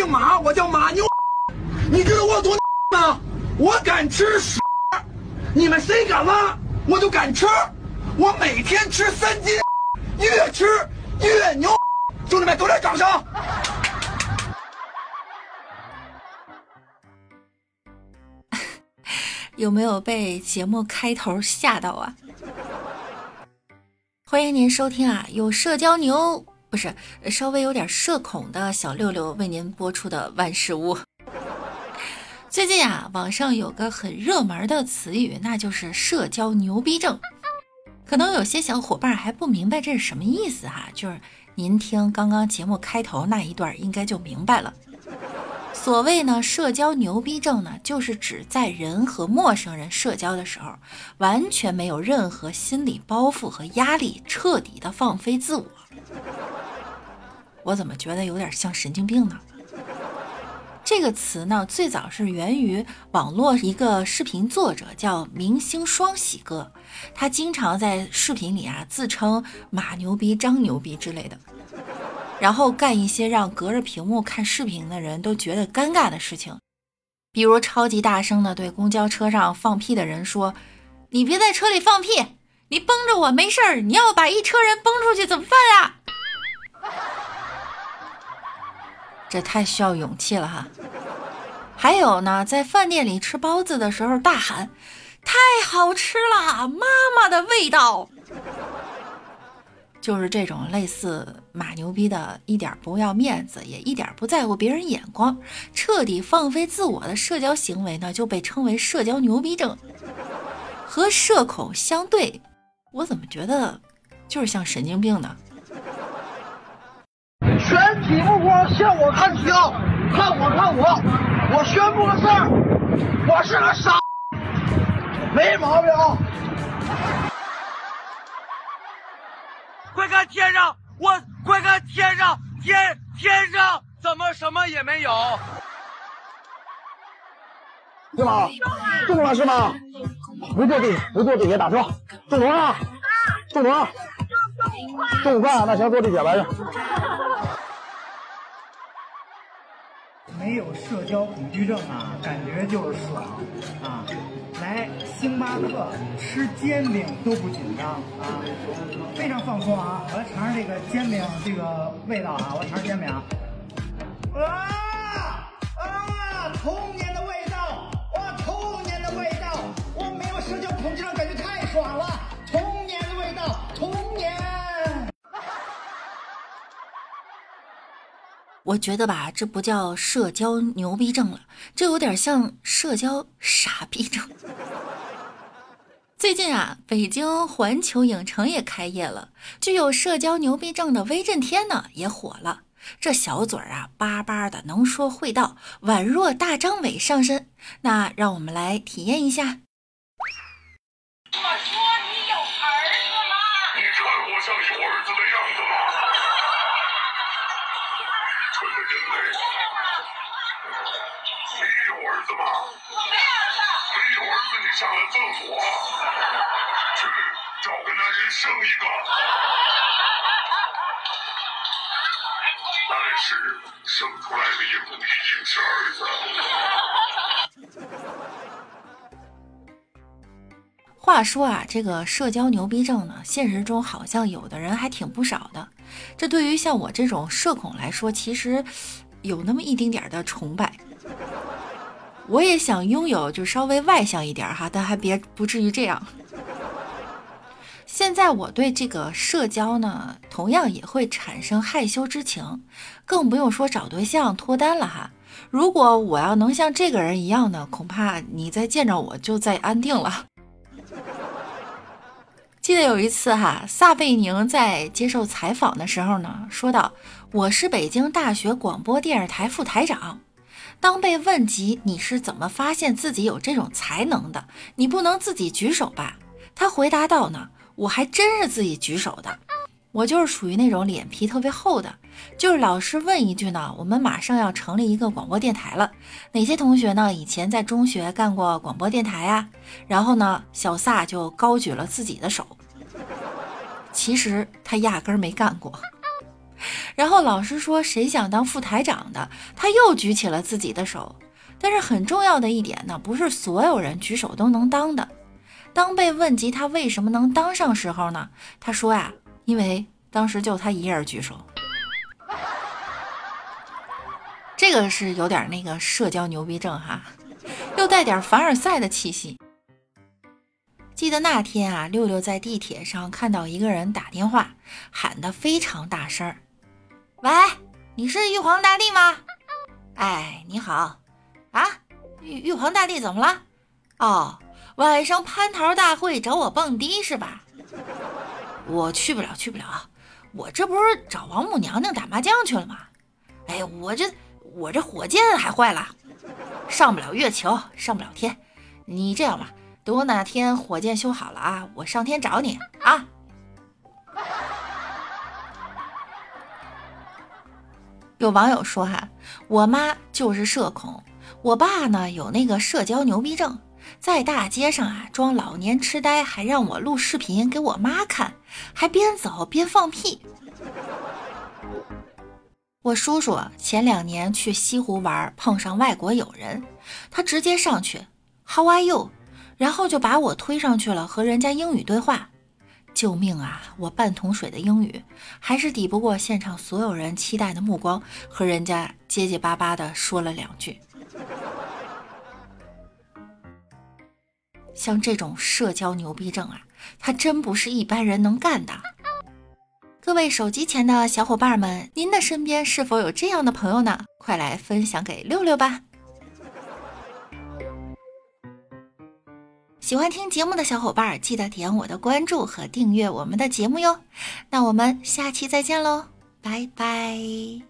姓马，我叫马牛。你知道我有多吗？我敢吃屎，你们谁敢拉，我就敢吃。我每天吃三斤，越吃越牛。兄弟们，给我点掌声。有没有被节目开头吓到啊？欢迎您收听啊，有社交牛不是稍微有点社恐的小六六为您播出的万事屋。最近啊，网上有个很热门的词语，那就是社交牛逼症。可能有些小伙伴还不明白这是什么意思哈，就是您听刚刚节目开头那一段，应该就明白了。所谓呢，社交牛逼症呢，就是指在人和陌生人社交的时候，完全没有任何心理包袱和压力，彻底的放飞自我。我怎么觉得有点像神经病呢？这个词呢，最早是源于网络一个视频作者叫明星双喜哥，他经常在视频里啊自称马牛逼、张牛逼之类的。然后干一些让隔着屏幕看视频的人都觉得尴尬的事情，比如超级大声的对公交车上放屁的人说：“你别在车里放屁，你崩着我没事儿，你要把一车人崩出去怎么办啊？”这太需要勇气了哈。还有呢，在饭店里吃包子的时候大喊：“太好吃了，妈妈的味道。”就是这种类似马牛逼的，一点不要面子，也一点不在乎别人眼光，彻底放飞自我的社交行为呢，就被称为社交牛逼症。和社恐相对，我怎么觉得就是像神经病呢？全体目光向我看齐啊！看我，看我！我宣布个事儿，我是个傻，没毛病啊！快看天上，我快看天上，天天上怎么什么也没有？是吗？中了是吗？不坐地，不坐地铁打车，中多少？中多少？中五块，那行，坐地铁来着。没有社交恐惧症啊，感觉就是爽啊！来星巴克吃煎饼都不紧张啊，非常放松啊！我来尝尝这个煎饼这个味道啊，我尝尝煎饼啊！啊啊！童年的味道，哇，童年的味道！我没有社交恐惧症，感觉太爽了！我觉得吧，这不叫社交牛逼症了，这有点像社交傻逼症。最近啊，北京环球影城也开业了，具有社交牛逼症的威震天呢也火了。这小嘴儿啊，巴巴的，能说会道，宛若大张伟上身。那让我们来体验一下。我说子吗？我没儿子。没有儿子，你上来揍我！去找个男人生一个。但是生出来的也不一定是儿子。话说啊，这个社交牛逼症呢，现实中好像有的人还挺不少的。这对于像我这种社恐来说，其实有那么一丁点儿的崇拜。我也想拥有，就稍微外向一点哈，但还别不至于这样。现在我对这个社交呢，同样也会产生害羞之情，更不用说找对象脱单了哈。如果我要能像这个人一样呢，恐怕你再见着我就再安定了。记得有一次哈，撒贝宁在接受采访的时候呢，说道：“我是北京大学广播电视台副台长。当被问及你是怎么发现自己有这种才能的，你不能自己举手吧？”他回答道：“呢，我还真是自己举手的。我就是属于那种脸皮特别厚的，就是老师问一句呢，我们马上要成立一个广播电台了，哪些同学呢以前在中学干过广播电台呀？然后呢，小撒就高举了自己的手。其实他压根儿没干过。然后老师说谁想当副台长的，他又举起了自己的手。但是很重要的一点呢，不是所有人举手都能当的。当被问及他为什么能当上时候呢，他说呀，因为当时就他一人举手。这个是有点那个社交牛逼症哈，又带点凡尔赛的气息。记得那天啊，六六在地铁上看到一个人打电话，喊得非常大声儿：“喂，你是玉皇大帝吗？哎，你好，啊，玉玉皇大帝怎么了？哦，晚上蟠桃大会找我蹦迪是吧？我去不了，去不了，我这不是找王母娘娘打麻将去了吗？哎，我这我这火箭还坏了，上不了月球，上不了天。你这样吧。”等我哪天火箭修好了啊，我上天找你啊！有网友说哈，我妈就是社恐，我爸呢有那个社交牛逼症，在大街上啊装老年痴呆，还让我录视频给我妈看，还边走边放屁。我叔叔前两年去西湖玩，碰上外国友人，他直接上去，How are you？然后就把我推上去了，和人家英语对话。救命啊！我半桶水的英语还是抵不过现场所有人期待的目光，和人家结结巴巴的说了两句。像这种社交牛逼症啊，他真不是一般人能干的。各位手机前的小伙伴们，您的身边是否有这样的朋友呢？快来分享给六六吧！喜欢听节目的小伙伴，记得点我的关注和订阅我们的节目哟。那我们下期再见喽，拜拜。